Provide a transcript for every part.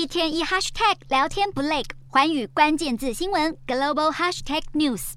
一天一 hashtag 聊天不累，寰宇关键字新闻 global hashtag news。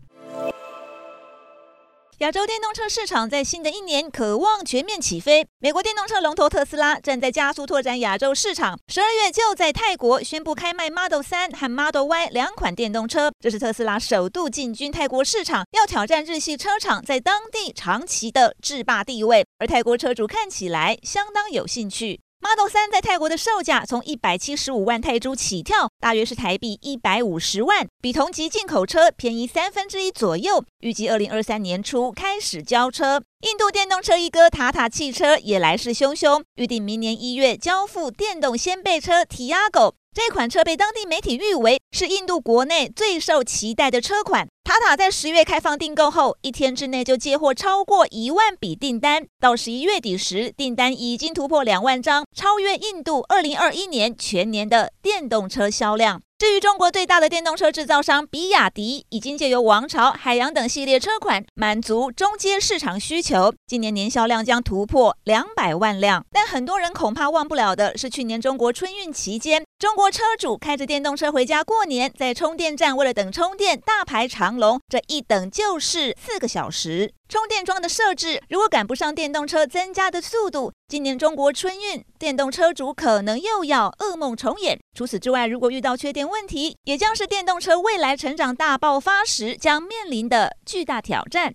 亚洲电动车市场在新的一年渴望全面起飞。美国电动车龙头特斯拉正在加速拓展亚洲市场，十二月就在泰国宣布开卖 Model 3和 Model Y 两款电动车，这是特斯拉首度进军泰国市场，要挑战日系车厂在当地长期的制霸地位。而泰国车主看起来相当有兴趣。Model 3在泰国的售价从一百七十五万泰铢起跳，大约是台币一百五十万，比同级进口车便宜三分之一左右。预计二零二三年初开始交车。印度电动车一哥塔塔汽车也来势汹汹，预定明年一月交付电动掀背车提拉狗。这款车被当地媒体誉为是印度国内最受期待的车款。塔塔在十月开放订购后，一天之内就接获超过一万笔订单，到十一月底时，订单已经突破两万张，超越印度二零二一年全年的电动车销量。至于中国最大的电动车制造商比亚迪，已经借由王朝、海洋等系列车款满足中阶市场需求，今年年销量将突破两百万辆。但很多人恐怕忘不了的是，去年中国春运期间，中国车主开着电动车回家过年，在充电站为了等充电大排长龙，这一等就是四个小时。充电桩的设置如果赶不上电动车增加的速度，今年中国春运电动车主可能又要噩梦重演。除此之外，如果遇到缺电问题，也将是电动车未来成长大爆发时将面临的巨大挑战。